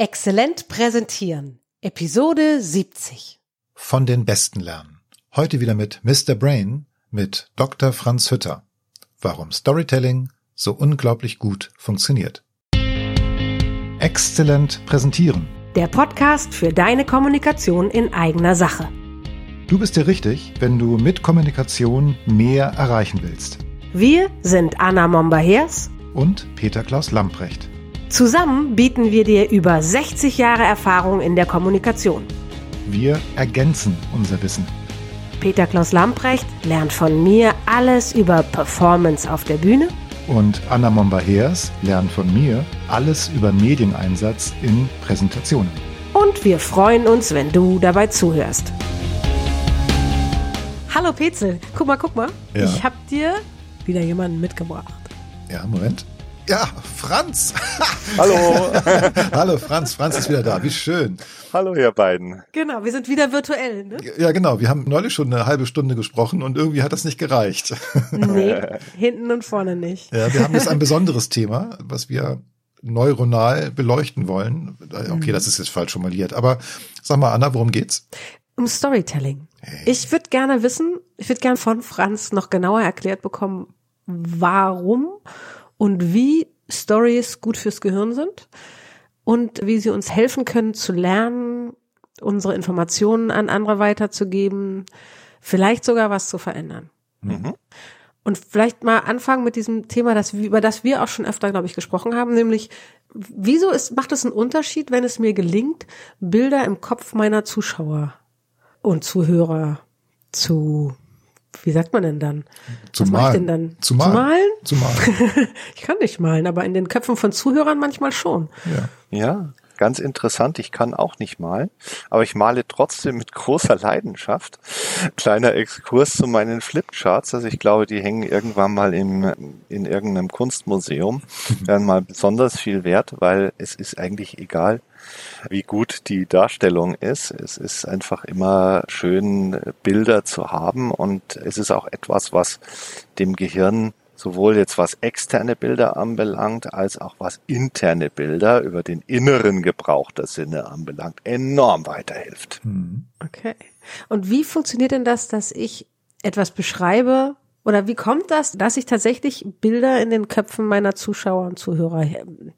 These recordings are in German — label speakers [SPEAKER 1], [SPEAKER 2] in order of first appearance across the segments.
[SPEAKER 1] Exzellent präsentieren. Episode 70.
[SPEAKER 2] Von den Besten lernen. Heute wieder mit Mr. Brain mit Dr. Franz Hütter. Warum Storytelling so unglaublich gut funktioniert. Exzellent präsentieren.
[SPEAKER 1] Der Podcast für deine Kommunikation in eigener Sache.
[SPEAKER 2] Du bist dir richtig, wenn du mit Kommunikation mehr erreichen willst.
[SPEAKER 1] Wir sind Anna Momba-Hers
[SPEAKER 2] Und Peter Klaus Lamprecht.
[SPEAKER 1] Zusammen bieten wir dir über 60 Jahre Erfahrung in der Kommunikation.
[SPEAKER 2] Wir ergänzen unser Wissen.
[SPEAKER 1] Peter Klaus Lamprecht lernt von mir alles über Performance auf der Bühne
[SPEAKER 2] Und Anna Momba-Hers lernt von mir alles über Medieneinsatz in Präsentationen.
[SPEAKER 1] und wir freuen uns, wenn du dabei zuhörst. Hallo Petzel, guck mal, guck mal.
[SPEAKER 2] Ja.
[SPEAKER 1] Ich hab dir wieder jemanden mitgebracht.
[SPEAKER 2] Ja, Moment. Ja, Franz.
[SPEAKER 3] Hallo,
[SPEAKER 2] Hallo Franz, Franz ist wieder da. Wie schön.
[SPEAKER 3] hallo ihr beiden.
[SPEAKER 1] Genau, wir sind wieder virtuell, ne?
[SPEAKER 2] Ja, genau. Wir haben neulich schon eine halbe Stunde gesprochen und irgendwie hat das nicht gereicht.
[SPEAKER 1] Nee, hinten und vorne nicht.
[SPEAKER 2] Ja, wir haben jetzt ein besonderes Thema, was wir neuronal beleuchten wollen. Okay, das ist jetzt falsch formuliert, aber sag mal, Anna, worum geht's?
[SPEAKER 1] Um Storytelling. Ich würde gerne wissen, ich würde gerne von Franz noch genauer erklärt bekommen, warum und wie Stories gut fürs Gehirn sind und wie sie uns helfen können zu lernen, unsere Informationen an andere weiterzugeben, vielleicht sogar was zu verändern.
[SPEAKER 3] Mhm.
[SPEAKER 1] Und vielleicht mal anfangen mit diesem Thema, das, über das wir auch schon öfter, glaube ich, gesprochen haben, nämlich, wieso ist, macht es einen Unterschied, wenn es mir gelingt, Bilder im Kopf meiner Zuschauer und Zuhörer zu, wie sagt man denn dann?
[SPEAKER 2] Zu
[SPEAKER 1] Was mach ich
[SPEAKER 2] malen.
[SPEAKER 1] denn dann?
[SPEAKER 2] Zu malen.
[SPEAKER 1] Zu malen?
[SPEAKER 2] Zu malen.
[SPEAKER 1] Ich kann nicht malen, aber in den Köpfen von Zuhörern manchmal schon.
[SPEAKER 2] Ja.
[SPEAKER 3] Ja, ganz interessant. Ich kann auch nicht malen, aber ich male trotzdem mit großer Leidenschaft. Kleiner Exkurs zu meinen Flipcharts. Also ich glaube, die hängen irgendwann mal im, in irgendeinem Kunstmuseum. Werden mal besonders viel wert, weil es ist eigentlich egal, wie gut die Darstellung ist. Es ist einfach immer schön, Bilder zu haben und es ist auch etwas, was dem Gehirn sowohl jetzt was externe Bilder anbelangt, als auch was interne Bilder über den inneren Gebrauch der Sinne anbelangt, enorm weiterhilft.
[SPEAKER 2] Hm.
[SPEAKER 1] Okay. Und wie funktioniert denn das, dass ich etwas beschreibe? Oder wie kommt das, dass ich tatsächlich Bilder in den Köpfen meiner Zuschauer und Zuhörer ähm,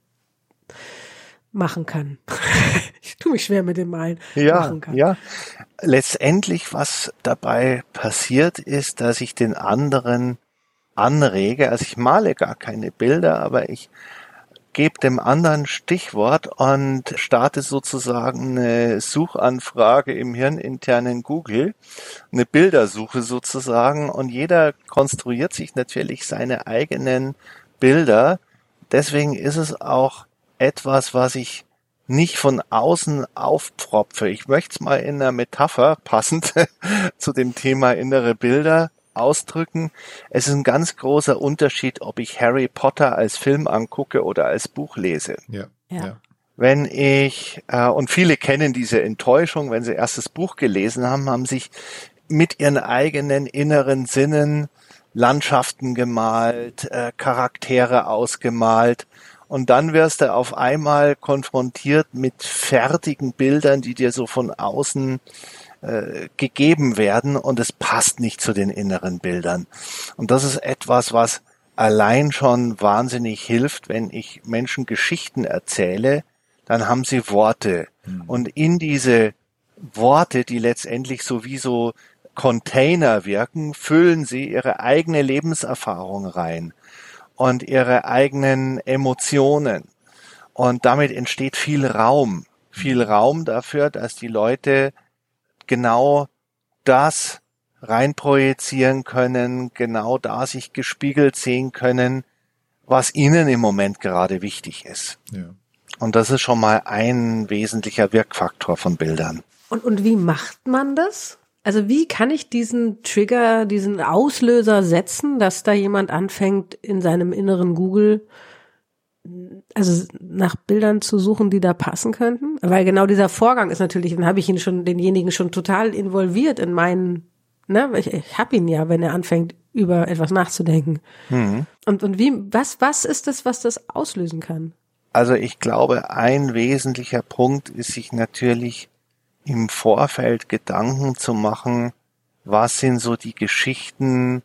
[SPEAKER 1] machen kann? ich tue mich schwer mit dem Malen.
[SPEAKER 3] Ja,
[SPEAKER 1] machen kann.
[SPEAKER 3] ja. Letztendlich, was dabei passiert, ist, dass ich den anderen anrege. Also ich male gar keine Bilder, aber ich gebe dem anderen Stichwort und starte sozusagen eine Suchanfrage im hirninternen Google, eine Bildersuche sozusagen und jeder konstruiert sich natürlich seine eigenen Bilder. Deswegen ist es auch etwas, was ich nicht von außen aufpropfe. Ich möchte es mal in einer Metapher passend zu dem Thema innere Bilder ausdrücken. Es ist ein ganz großer Unterschied, ob ich Harry Potter als Film angucke oder als Buch lese.
[SPEAKER 2] Ja.
[SPEAKER 1] Ja.
[SPEAKER 2] ja.
[SPEAKER 3] Wenn ich, äh, und viele kennen diese Enttäuschung, wenn sie erst das Buch gelesen haben, haben sich mit ihren eigenen inneren Sinnen Landschaften gemalt, äh, Charaktere ausgemalt. Und dann wirst du auf einmal konfrontiert mit fertigen Bildern, die dir so von außen äh, gegeben werden und es passt nicht zu den inneren Bildern. Und das ist etwas, was allein schon wahnsinnig hilft, wenn ich Menschen Geschichten erzähle, dann haben sie Worte. Und in diese Worte, die letztendlich sowieso Container wirken, füllen sie ihre eigene Lebenserfahrung rein und ihre eigenen Emotionen. Und damit entsteht viel Raum. Viel Raum dafür, dass die Leute genau das reinprojizieren können, genau da sich gespiegelt sehen können, was ihnen im Moment gerade wichtig ist.
[SPEAKER 2] ja.
[SPEAKER 3] Und das ist schon mal ein wesentlicher Wirkfaktor von Bildern.
[SPEAKER 1] Und, und wie macht man das? Also wie kann ich diesen Trigger, diesen Auslöser setzen, dass da jemand anfängt, in seinem inneren Google also nach Bildern zu suchen, die da passen könnten? Weil genau dieser Vorgang ist natürlich, dann habe ich ihn schon, denjenigen schon total involviert in meinen, ne, ich, ich habe ihn ja, wenn er anfängt, über etwas nachzudenken.
[SPEAKER 3] Mhm.
[SPEAKER 1] Und, und wie, was, was ist das, was das auslösen kann?
[SPEAKER 3] Also ich glaube, ein wesentlicher Punkt ist sich natürlich im Vorfeld Gedanken zu machen, was sind so die Geschichten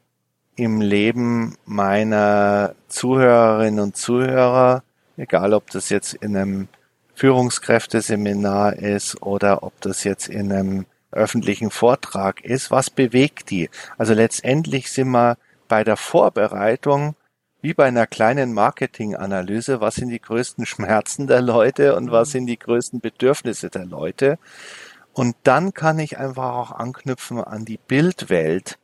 [SPEAKER 3] im Leben meiner Zuhörerinnen und Zuhörer, egal ob das jetzt in einem Führungskräfteseminar ist oder ob das jetzt in einem öffentlichen Vortrag ist, was bewegt die? Also letztendlich sind wir bei der Vorbereitung wie bei einer kleinen Marketinganalyse, was sind die größten Schmerzen der Leute und was sind die größten Bedürfnisse der Leute. Und dann kann ich einfach auch anknüpfen an die Bildwelt.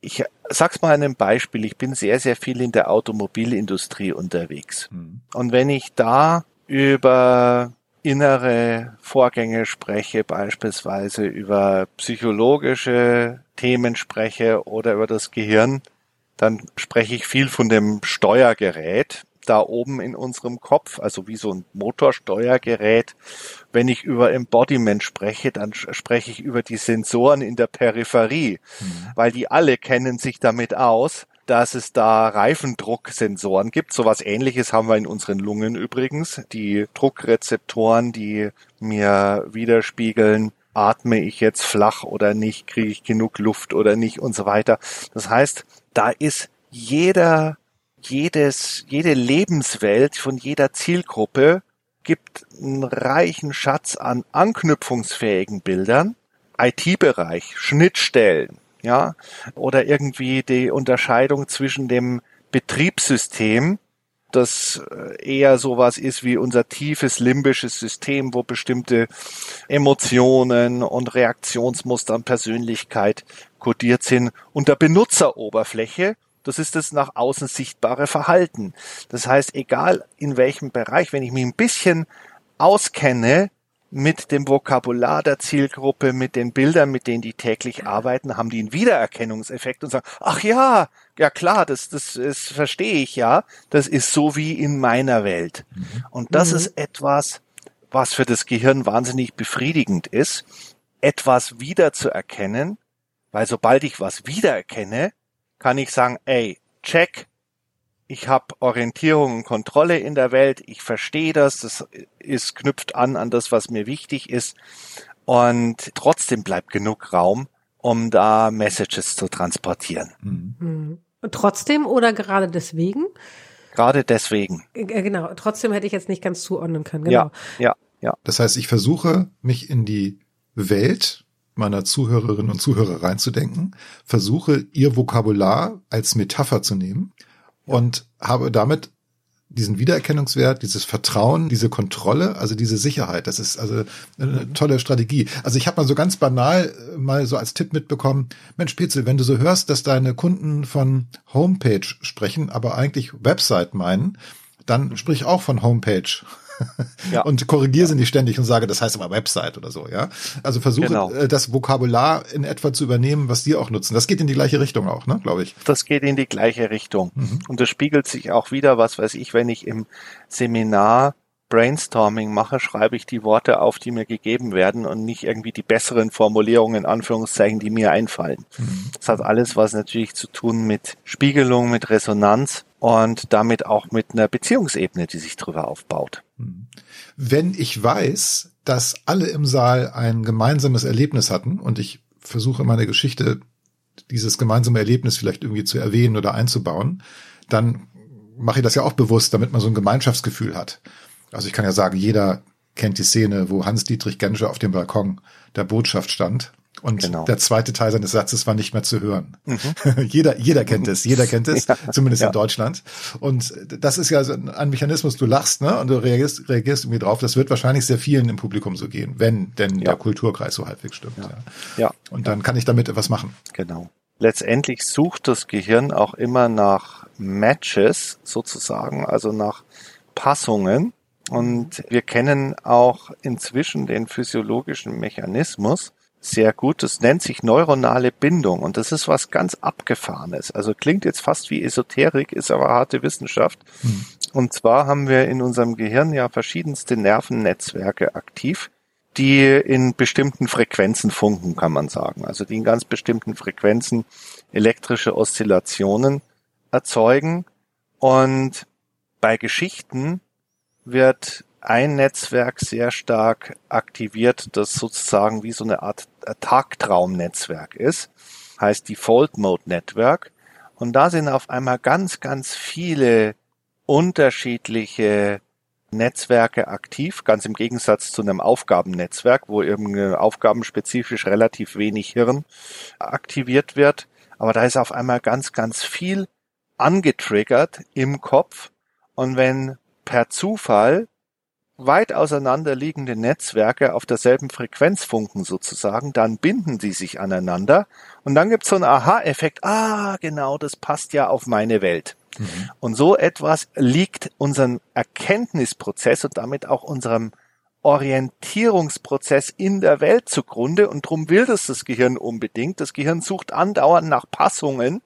[SPEAKER 3] Ich sag's mal einem Beispiel. Ich bin sehr, sehr viel in der Automobilindustrie unterwegs. Mhm. Und wenn ich da über innere Vorgänge spreche, beispielsweise über psychologische Themen spreche oder über das Gehirn, dann spreche ich viel von dem Steuergerät da oben in unserem Kopf, also wie so ein Motorsteuergerät. Wenn ich über Embodiment spreche, dann spreche ich über die Sensoren in der Peripherie, mhm. weil die alle kennen sich damit aus, dass es da Reifendrucksensoren gibt. So was ähnliches haben wir in unseren Lungen übrigens. Die Druckrezeptoren, die mir widerspiegeln, atme ich jetzt flach oder nicht, kriege ich genug Luft oder nicht und so weiter. Das heißt, da ist jeder, jedes, jede Lebenswelt von jeder Zielgruppe gibt einen reichen Schatz an anknüpfungsfähigen Bildern. IT-Bereich, Schnittstellen, ja, oder irgendwie die Unterscheidung zwischen dem Betriebssystem, das äh, eher sowas ist wie unser tiefes limbisches System, wo bestimmte Emotionen und Reaktionsmuster und Persönlichkeit kodiert sind, und der Benutzeroberfläche, das ist das nach außen sichtbare Verhalten. Das heißt, egal in welchem Bereich, wenn ich mich ein bisschen auskenne, mit dem Vokabular der Zielgruppe, mit den Bildern, mit denen die täglich arbeiten, haben die einen Wiedererkennungseffekt und sagen, ach ja, ja klar, das, das, das verstehe ich ja, das ist so wie in meiner Welt. Mhm. Und das mhm. ist etwas, was für das Gehirn wahnsinnig befriedigend ist, etwas wiederzuerkennen, weil sobald ich was wiedererkenne, kann ich sagen, ey, check, ich habe Orientierung und Kontrolle in der Welt, ich verstehe das, das ist knüpft an an das, was mir wichtig ist und trotzdem bleibt genug Raum, um da Messages zu transportieren.
[SPEAKER 1] Mhm. Und trotzdem oder gerade deswegen?
[SPEAKER 3] Gerade deswegen.
[SPEAKER 1] Äh, genau, trotzdem hätte ich jetzt nicht ganz zuordnen können. Genau.
[SPEAKER 3] Ja, ja, ja.
[SPEAKER 2] Das heißt, ich versuche, mich in die Welt meiner Zuhörerinnen und Zuhörer reinzudenken, versuche ihr Vokabular als Metapher zu nehmen und habe damit diesen Wiedererkennungswert, dieses Vertrauen, diese Kontrolle, also diese Sicherheit. Das ist also eine tolle Strategie. Also ich habe mal so ganz banal äh, mal so als Tipp mitbekommen, Mensch Petzel, wenn du so hörst, dass deine Kunden von Homepage sprechen, aber eigentlich Website meinen, dann sprich auch von Homepage ja. und korrigiere sie nicht ständig und sage, das heißt aber Website oder so, ja. Also versuche genau. Äh, das Vokabular in etwa zu übernehmen, was die auch nutzen. Das geht in die gleiche Richtung auch, ne, glaube ich.
[SPEAKER 3] Das geht in die gleiche Richtung. Mhm. Und das spiegelt sich auch wieder, was weiß ich, wenn ich im Seminar Brainstorming mache, schreibe ich die Worte auf, die mir gegeben werden und nicht irgendwie die besseren Formulierungen, in Anführungszeichen, die mir einfallen. Mhm. Das hat alles was natürlich zu tun mit Spiegelung, mit Resonanz und damit auch mit einer Beziehungsebene, die sich drüber aufbaut.
[SPEAKER 2] Wenn ich weiß, dass alle im Saal ein gemeinsames Erlebnis hatten und ich versuche meine Geschichte dieses gemeinsame Erlebnis vielleicht irgendwie zu erwähnen oder einzubauen, dann mache ich das ja auch bewusst, damit man so ein Gemeinschaftsgefühl hat. Also ich kann ja sagen, jeder kennt die Szene, wo Hans-Dietrich Genscher auf dem Balkon der Botschaft stand. Und genau. der zweite Teil seines Satzes war nicht mehr zu hören. Mhm. jeder, jeder kennt es, jeder kennt es, ja, zumindest ja. in Deutschland. Und das ist ja so ein Mechanismus, du lachst, ne? Und du reagierst, reagierst irgendwie drauf. Das wird wahrscheinlich sehr vielen im Publikum so gehen, wenn denn ja. der Kulturkreis so halbwegs stimmt. Ja. ja. Und dann kann ich damit etwas machen.
[SPEAKER 3] Genau. Letztendlich sucht das Gehirn auch immer nach Matches sozusagen, also nach Passungen und wir kennen auch inzwischen den physiologischen Mechanismus sehr gut. Das nennt sich neuronale Bindung und das ist was ganz Abgefahrenes. Also klingt jetzt fast wie Esoterik, ist aber harte Wissenschaft. Mhm. Und zwar haben wir in unserem Gehirn ja verschiedenste Nervennetzwerke aktiv, die in bestimmten Frequenzen funken, kann man sagen. Also die in ganz bestimmten Frequenzen elektrische Oszillationen erzeugen. Und bei Geschichten wird ein Netzwerk sehr stark aktiviert, das sozusagen wie so eine Art Tagtraumnetzwerk ist, heißt Default Mode Network. Und da sind auf einmal ganz, ganz viele unterschiedliche Netzwerke aktiv, ganz im Gegensatz zu einem Aufgabennetzwerk, wo irgendwie aufgabenspezifisch relativ wenig Hirn aktiviert wird. Aber da ist auf einmal ganz, ganz viel angetriggert im Kopf. Und wenn per Zufall weit auseinanderliegende Netzwerke auf derselben Frequenz funken sozusagen, dann binden sie sich aneinander und dann gibt es so einen Aha-Effekt, ah, genau, das passt ja auf meine Welt. Mhm. Und so etwas liegt unserem Erkenntnisprozess und damit auch unserem Orientierungsprozess in der Welt zugrunde und drum will das das Gehirn unbedingt. Das Gehirn sucht andauernd nach Passungen,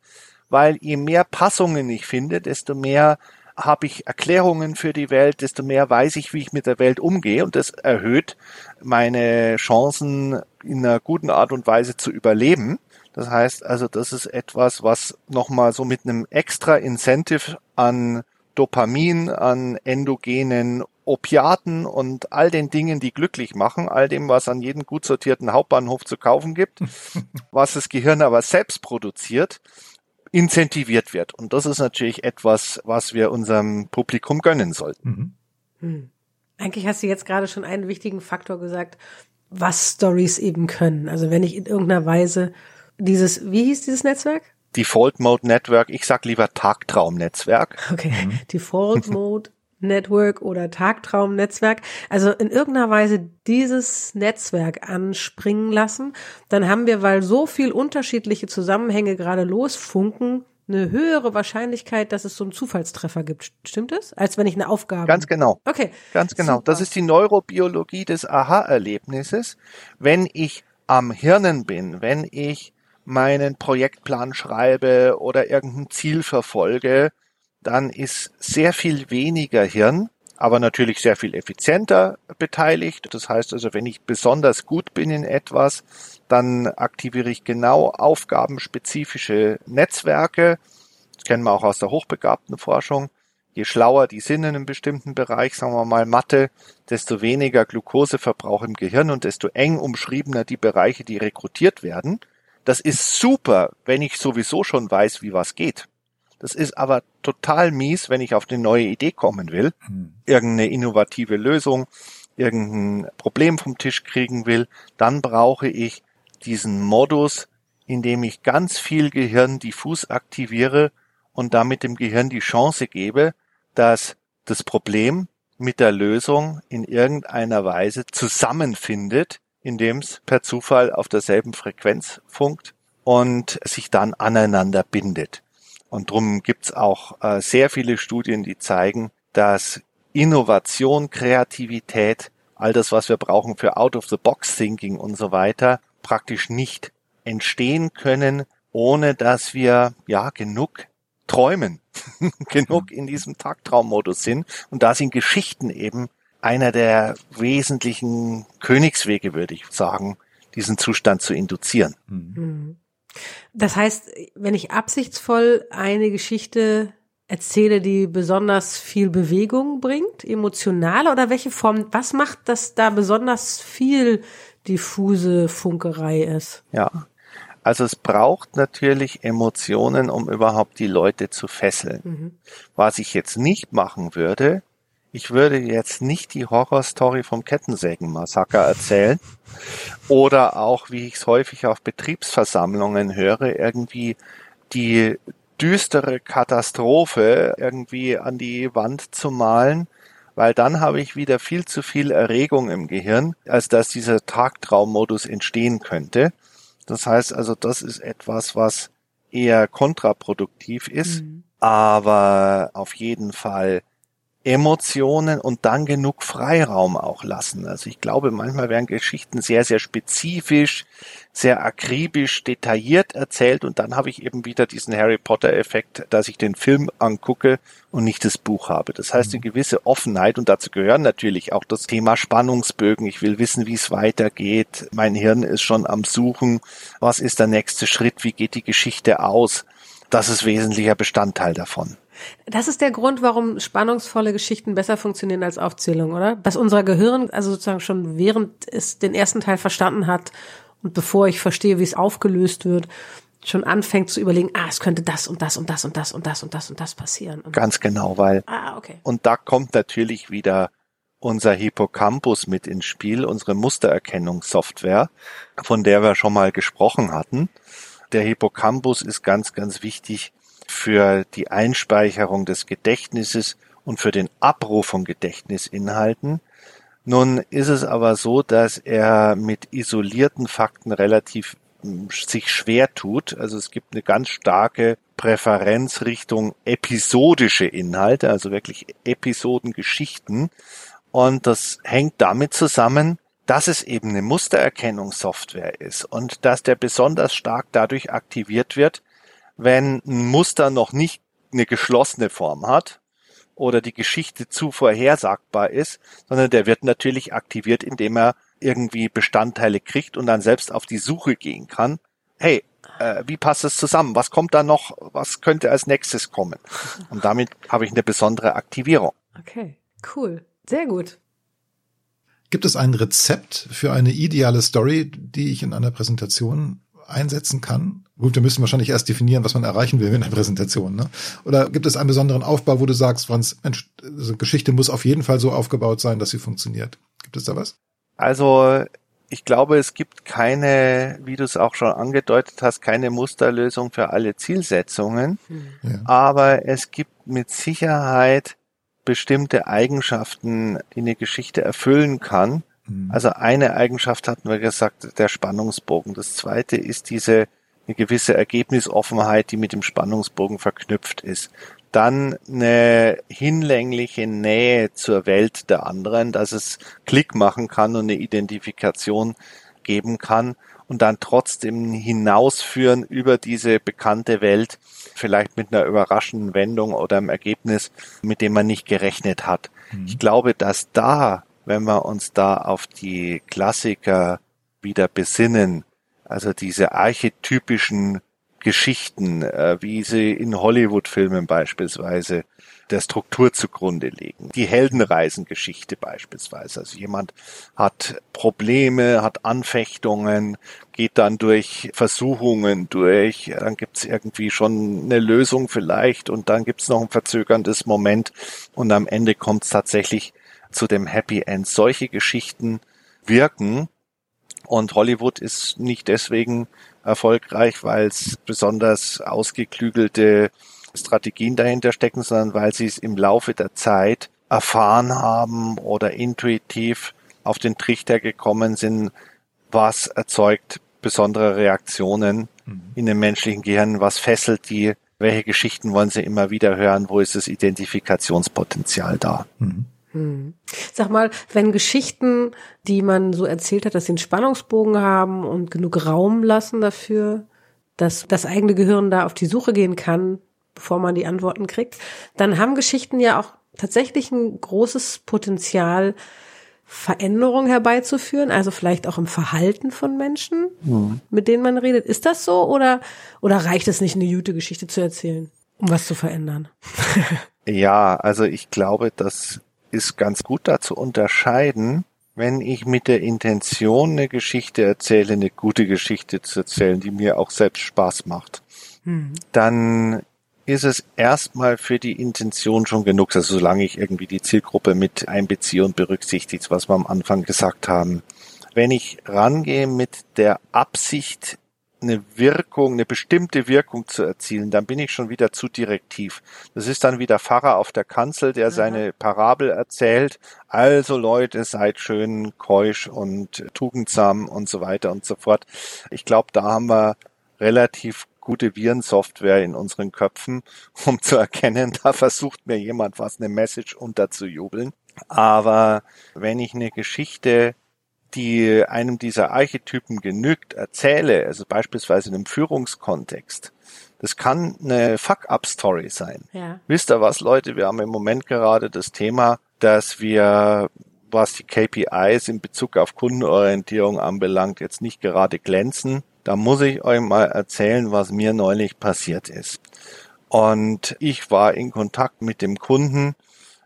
[SPEAKER 3] weil je mehr Passungen ich finde, desto mehr habe ich Erklärungen für die Welt, desto mehr weiß ich, wie ich mit der Welt umgehe und das erhöht meine Chancen in einer guten Art und Weise zu überleben. Das heißt also, das ist etwas, was nochmal so mit einem extra Incentive an Dopamin, an endogenen Opiaten und all den Dingen, die glücklich machen, all dem, was an jedem gut sortierten Hauptbahnhof zu kaufen gibt, was das Gehirn aber selbst produziert, incentiviert wird. Und das ist natürlich etwas, was wir unserem Publikum gönnen sollten. Mhm.
[SPEAKER 1] Hm. Eigentlich hast du jetzt gerade schon einen wichtigen Faktor gesagt, was Stories eben können. Also wenn ich in irgendeiner Weise dieses, wie hieß dieses Netzwerk?
[SPEAKER 3] Default Mode Network. Ich sag lieber Tagtraum-Netzwerk.
[SPEAKER 1] Okay. Mhm. Default Mode Network oder Tagtraumnetzwerk, also in irgendeiner Weise dieses Netzwerk anspringen lassen, dann haben wir, weil so viel unterschiedliche Zusammenhänge gerade losfunken, eine höhere Wahrscheinlichkeit, dass es so einen Zufallstreffer gibt. Stimmt es? Als wenn ich eine Aufgabe.
[SPEAKER 3] Ganz genau.
[SPEAKER 1] Okay.
[SPEAKER 3] Ganz genau. Super. Das ist die Neurobiologie des Aha-Erlebnisses. Wenn ich am Hirnen bin, wenn ich meinen Projektplan schreibe oder irgendein Ziel verfolge, dann ist sehr viel weniger Hirn, aber natürlich sehr viel effizienter beteiligt. Das heißt also, wenn ich besonders gut bin in etwas, dann aktiviere ich genau aufgabenspezifische Netzwerke. Das kennen wir auch aus der hochbegabten Forschung. Je schlauer die sind in einem bestimmten Bereich, sagen wir mal Mathe, desto weniger Glukoseverbrauch im Gehirn und desto eng umschriebener die Bereiche, die rekrutiert werden. Das ist super, wenn ich sowieso schon weiß, wie was geht. Das ist aber total mies, wenn ich auf eine neue Idee kommen will, hm. irgendeine innovative Lösung, irgendein Problem vom Tisch kriegen will, dann brauche ich diesen Modus, in dem ich ganz viel Gehirn diffus aktiviere und damit dem Gehirn die Chance gebe, dass das Problem mit der Lösung in irgendeiner Weise zusammenfindet, indem es per Zufall auf derselben Frequenz funkt und sich dann aneinander bindet. Und drum gibt's auch äh, sehr viele Studien, die zeigen, dass Innovation, Kreativität, all das, was wir brauchen für Out-of-the-Box-Thinking und so weiter, praktisch nicht entstehen können, ohne dass wir ja genug träumen, genug in diesem Tagtraummodus sind. Und da sind Geschichten eben einer der wesentlichen Königswege, würde ich sagen, diesen Zustand zu induzieren. Mhm.
[SPEAKER 1] Das heißt, wenn ich absichtsvoll eine Geschichte erzähle, die besonders viel Bewegung bringt, emotional oder welche Form, was macht, dass da besonders viel diffuse Funkerei ist?
[SPEAKER 3] Ja. Also es braucht natürlich Emotionen, um überhaupt die Leute zu fesseln. Mhm. Was ich jetzt nicht machen würde, ich würde jetzt nicht die Horrorstory vom Kettensägenmassaker erzählen oder auch, wie ich es häufig auf Betriebsversammlungen höre, irgendwie die düstere Katastrophe irgendwie an die Wand zu malen, weil dann habe ich wieder viel zu viel Erregung im Gehirn, als dass dieser Tagtraummodus entstehen könnte. Das heißt also, das ist etwas, was eher kontraproduktiv ist, mhm. aber auf jeden Fall Emotionen und dann genug Freiraum auch lassen. Also ich glaube, manchmal werden Geschichten sehr, sehr spezifisch, sehr akribisch, detailliert erzählt und dann habe ich eben wieder diesen Harry Potter-Effekt, dass ich den Film angucke und nicht das Buch habe. Das heißt, eine mhm. gewisse Offenheit und dazu gehören natürlich auch das Thema Spannungsbögen. Ich will wissen, wie es weitergeht. Mein Hirn ist schon am Suchen. Was ist der nächste Schritt? Wie geht die Geschichte aus? Das ist wesentlicher Bestandteil davon.
[SPEAKER 1] Das ist der Grund, warum spannungsvolle Geschichten besser funktionieren als Aufzählungen, oder? Dass unser Gehirn also sozusagen schon während es den ersten Teil verstanden hat und bevor ich verstehe, wie es aufgelöst wird, schon anfängt zu überlegen, ah, es könnte das und das und das und das und das und das und das passieren. Und
[SPEAKER 3] Ganz genau, weil
[SPEAKER 1] ah, okay.
[SPEAKER 3] und da kommt natürlich wieder unser Hippocampus mit ins Spiel, unsere Mustererkennungssoftware, von der wir schon mal gesprochen hatten. Der Hippocampus ist ganz, ganz wichtig für die Einspeicherung des Gedächtnisses und für den Abruf von Gedächtnisinhalten. Nun ist es aber so, dass er mit isolierten Fakten relativ hm, sich schwer tut. Also es gibt eine ganz starke Präferenz Richtung episodische Inhalte, also wirklich Episodengeschichten. Und das hängt damit zusammen, dass es eben eine Mustererkennungssoftware ist und dass der besonders stark dadurch aktiviert wird, wenn ein Muster noch nicht eine geschlossene Form hat oder die Geschichte zu vorhersagbar ist, sondern der wird natürlich aktiviert, indem er irgendwie Bestandteile kriegt und dann selbst auf die Suche gehen kann. Hey, äh, wie passt es zusammen? Was kommt da noch? Was könnte als nächstes kommen? Und damit habe ich eine besondere Aktivierung.
[SPEAKER 1] Okay, cool. Sehr gut.
[SPEAKER 2] Gibt es ein Rezept für eine ideale Story, die ich in einer Präsentation einsetzen kann? Gut, wir müssen wahrscheinlich erst definieren, was man erreichen will in der Präsentation. Ne? Oder gibt es einen besonderen Aufbau, wo du sagst, Franz, Mensch, also Geschichte muss auf jeden Fall so aufgebaut sein, dass sie funktioniert? Gibt es da was?
[SPEAKER 3] Also ich glaube, es gibt keine, wie du es auch schon angedeutet hast, keine Musterlösung für alle Zielsetzungen.
[SPEAKER 2] Ja.
[SPEAKER 3] Aber es gibt mit Sicherheit bestimmte Eigenschaften, die eine Geschichte erfüllen kann.
[SPEAKER 2] Mhm.
[SPEAKER 3] Also eine Eigenschaft hatten wir gesagt, der Spannungsbogen. Das zweite ist diese eine gewisse Ergebnisoffenheit, die mit dem Spannungsbogen verknüpft ist. Dann eine hinlängliche Nähe zur Welt der anderen, dass es Klick machen kann und eine Identifikation geben kann und dann trotzdem hinausführen über diese bekannte Welt, vielleicht mit einer überraschenden Wendung oder einem Ergebnis, mit dem man nicht gerechnet hat.
[SPEAKER 2] Mhm.
[SPEAKER 3] Ich glaube, dass da, wenn wir uns da auf die Klassiker wieder besinnen, also diese archetypischen Geschichten, äh, wie sie in Hollywood-Filmen beispielsweise der Struktur zugrunde legen. Die Heldenreisengeschichte beispielsweise. Also jemand hat Probleme, hat Anfechtungen, geht dann durch Versuchungen durch, dann gibt's irgendwie schon eine Lösung vielleicht und dann gibt's noch ein verzögerndes Moment und am Ende kommt's tatsächlich zu dem Happy End. Solche Geschichten wirken und Hollywood ist nicht deswegen erfolgreich, weil es besonders ausgeklügelte Strategien dahinter stecken, sondern weil sie es im Laufe der Zeit erfahren haben oder intuitiv auf den Trichter gekommen sind, was erzeugt besondere Reaktionen
[SPEAKER 2] Mhm.
[SPEAKER 3] in dem menschlichen Gehirn, was fesselt die, welche Geschichten wollen sie immer wieder hören, wo ist das Identifikationspotenzial da.
[SPEAKER 2] Mhm.
[SPEAKER 1] Hm. Sag mal, wenn Geschichten, die man so erzählt hat, dass sie einen Spannungsbogen haben und genug Raum lassen dafür, dass das eigene Gehirn da auf die Suche gehen kann, bevor man die Antworten kriegt, dann haben Geschichten ja auch tatsächlich ein großes Potenzial, Veränderung herbeizuführen, also vielleicht auch im Verhalten von Menschen, mit denen man redet. Ist das so oder, oder reicht es nicht, eine gute Geschichte zu erzählen, um was zu verändern?
[SPEAKER 3] Ja, also ich glaube, das ist ganz gut da zu unterscheiden, wenn ich mit der Intention eine Geschichte erzähle, eine gute Geschichte zu erzählen, die mir auch selbst Spaß macht,
[SPEAKER 1] Hm.
[SPEAKER 3] dann ist es erstmal für die Intention schon genug, also solange ich irgendwie die Zielgruppe mit einbeziehe und berücksichtigt, was wir am Anfang gesagt haben. Wenn ich rangehe mit der Absicht, eine Wirkung, eine bestimmte Wirkung zu erzielen, dann bin ich schon wieder zu direktiv. Das ist dann wie der Pfarrer auf der Kanzel, der seine Parabel erzählt. Also Leute, seid schön keusch und tugendsam und so weiter und so fort. Ich glaube, da haben wir relativ gute Virensoftware in unseren Köpfen, um zu erkennen, da versucht mir jemand was, eine Message unterzujubeln. Aber wenn ich eine Geschichte die einem dieser Archetypen genügt, erzähle, also beispielsweise in einem Führungskontext, das kann eine Fuck-up-Story sein.
[SPEAKER 1] Ja.
[SPEAKER 3] Wisst ihr was, Leute? Wir haben im Moment gerade das Thema, dass wir, was die KPIs in Bezug auf Kundenorientierung anbelangt, jetzt nicht gerade glänzen. Da muss ich euch mal erzählen, was mir neulich passiert ist. Und ich war in Kontakt mit dem Kunden,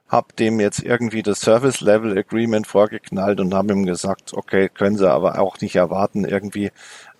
[SPEAKER 3] habe dem jetzt irgendwie das Service Level Agreement vorgeknallt und habe ihm gesagt, okay, können Sie aber auch nicht erwarten irgendwie.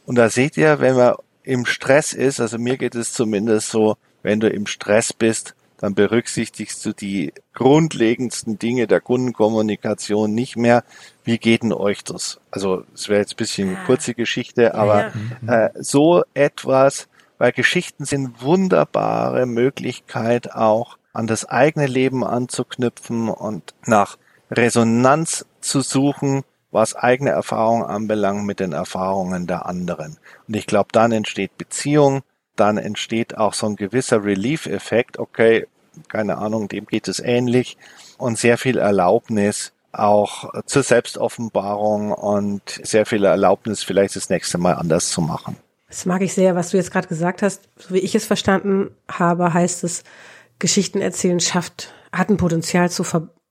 [SPEAKER 3] Und da seht ihr, wenn man im Stress ist, also mir geht es zumindest so, wenn du im Stress bist, dann berücksichtigst du die grundlegendsten Dinge der Kundenkommunikation nicht mehr. Wie geht denn euch das? Also es wäre jetzt ein bisschen eine kurze Geschichte, aber ja. äh, so etwas, weil Geschichten sind wunderbare Möglichkeit auch an das eigene Leben anzuknüpfen und nach Resonanz zu suchen, was eigene Erfahrungen anbelangt mit den Erfahrungen der anderen. Und ich glaube, dann entsteht Beziehung, dann entsteht auch so ein gewisser Relief-Effekt. Okay, keine Ahnung, dem geht es ähnlich und sehr viel Erlaubnis auch zur Selbstoffenbarung und sehr viel Erlaubnis, vielleicht das nächste Mal anders zu machen.
[SPEAKER 1] Das mag ich sehr, was du jetzt gerade gesagt hast. So wie ich es verstanden habe, heißt es, Geschichten erzählen schafft, hat ein Potenzial zu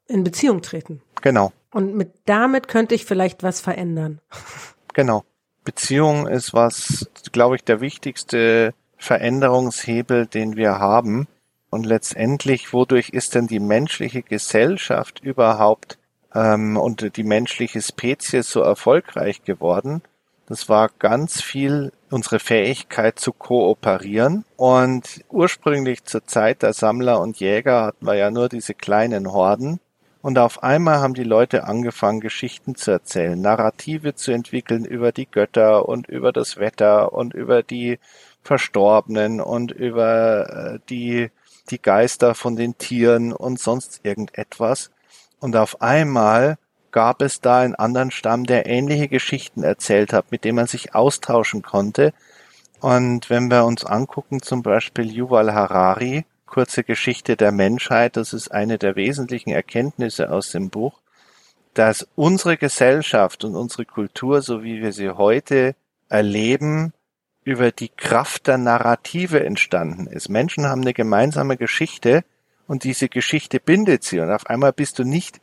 [SPEAKER 1] in Beziehung treten.
[SPEAKER 3] Genau.
[SPEAKER 1] Und mit damit könnte ich vielleicht was verändern.
[SPEAKER 3] Genau. Beziehung ist was, glaube ich, der wichtigste Veränderungshebel, den wir haben. Und letztendlich, wodurch ist denn die menschliche Gesellschaft überhaupt ähm, und die menschliche Spezies so erfolgreich geworden? Das war ganz viel unsere Fähigkeit zu kooperieren. Und ursprünglich zur Zeit der Sammler und Jäger hatten wir ja nur diese kleinen Horden. Und auf einmal haben die Leute angefangen, Geschichten zu erzählen, Narrative zu entwickeln über die Götter und über das Wetter und über die Verstorbenen und über äh, die, die Geister von den Tieren und sonst irgendetwas. Und auf einmal gab es da einen anderen Stamm, der ähnliche Geschichten erzählt hat, mit dem man sich austauschen konnte. Und wenn wir uns angucken, zum Beispiel Yuval Harari, kurze Geschichte der Menschheit, das ist eine der wesentlichen Erkenntnisse aus dem Buch, dass unsere Gesellschaft und unsere Kultur, so wie wir sie heute erleben, über die Kraft der Narrative entstanden ist. Menschen haben eine gemeinsame Geschichte und diese Geschichte bindet sie und auf einmal bist du nicht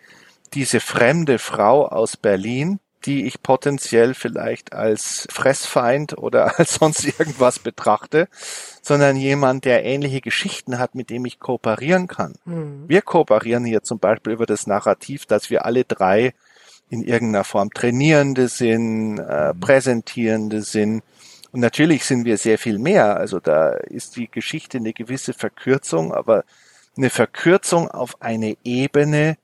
[SPEAKER 3] diese fremde Frau aus Berlin, die ich potenziell vielleicht als Fressfeind oder als sonst irgendwas betrachte, sondern jemand, der ähnliche Geschichten hat, mit dem ich kooperieren kann. Mhm. Wir kooperieren hier zum Beispiel über das Narrativ, dass wir alle drei in irgendeiner Form Trainierende sind, äh, Präsentierende sind, und natürlich sind wir sehr viel mehr. Also da ist die Geschichte eine gewisse Verkürzung, aber eine Verkürzung auf eine Ebene,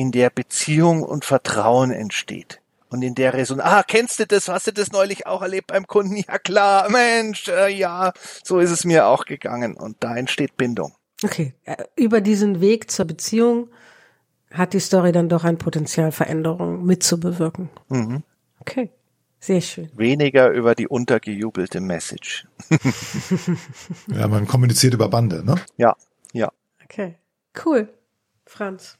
[SPEAKER 3] in der Beziehung und Vertrauen entsteht. Und in der Resonanz, ah, kennst du das? Hast du das neulich auch erlebt beim Kunden? Ja klar, Mensch, äh, ja, so ist es mir auch gegangen. Und da entsteht Bindung.
[SPEAKER 1] Okay, äh, über diesen Weg zur Beziehung hat die Story dann doch ein Potenzial, Veränderungen mitzubewirken. Mhm. Okay. Sehr schön.
[SPEAKER 3] Weniger über die untergejubelte Message.
[SPEAKER 2] ja, man kommuniziert über Bande, ne?
[SPEAKER 3] Ja, ja.
[SPEAKER 1] Okay. Cool. Franz.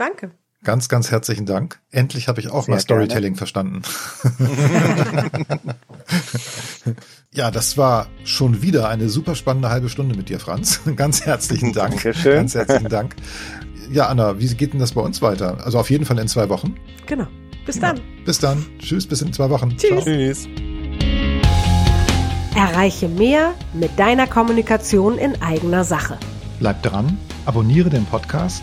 [SPEAKER 1] Danke.
[SPEAKER 2] Ganz, ganz herzlichen Dank. Endlich habe ich auch Sehr mal Storytelling gerne. verstanden. ja, das war schon wieder eine super spannende halbe Stunde mit dir, Franz. Ganz herzlichen Dank.
[SPEAKER 3] Dankeschön.
[SPEAKER 2] Ganz herzlichen Dank. Ja, Anna, wie geht denn das bei uns weiter? Also auf jeden Fall in zwei Wochen.
[SPEAKER 1] Genau. Bis dann.
[SPEAKER 2] Bis dann. Tschüss, bis in zwei Wochen.
[SPEAKER 1] Tschüss. Tschüss. Erreiche mehr mit deiner Kommunikation in eigener Sache.
[SPEAKER 2] Bleib dran, abonniere den Podcast.